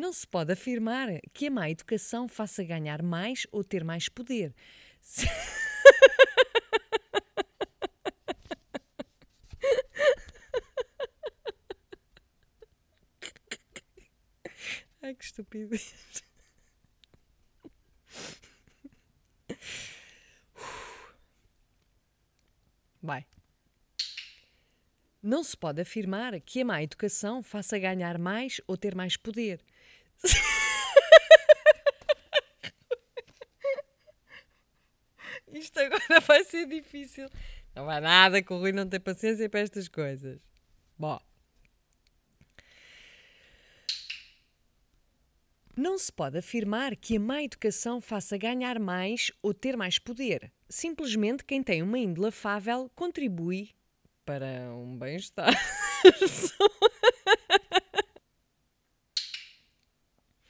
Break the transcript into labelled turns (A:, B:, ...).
A: Não se pode afirmar que a má educação faça ganhar mais ou ter mais poder. Se- Ai, que estupidez. Vai. Não se pode afirmar que a má educação faça ganhar mais ou ter mais poder. Isto agora vai ser difícil. Não vai nada que o Rui não tem paciência para estas coisas. Bom. Não se pode afirmar que a má educação faça ganhar mais ou ter mais poder. Simplesmente quem tem uma índole afável contribui para um bem-estar.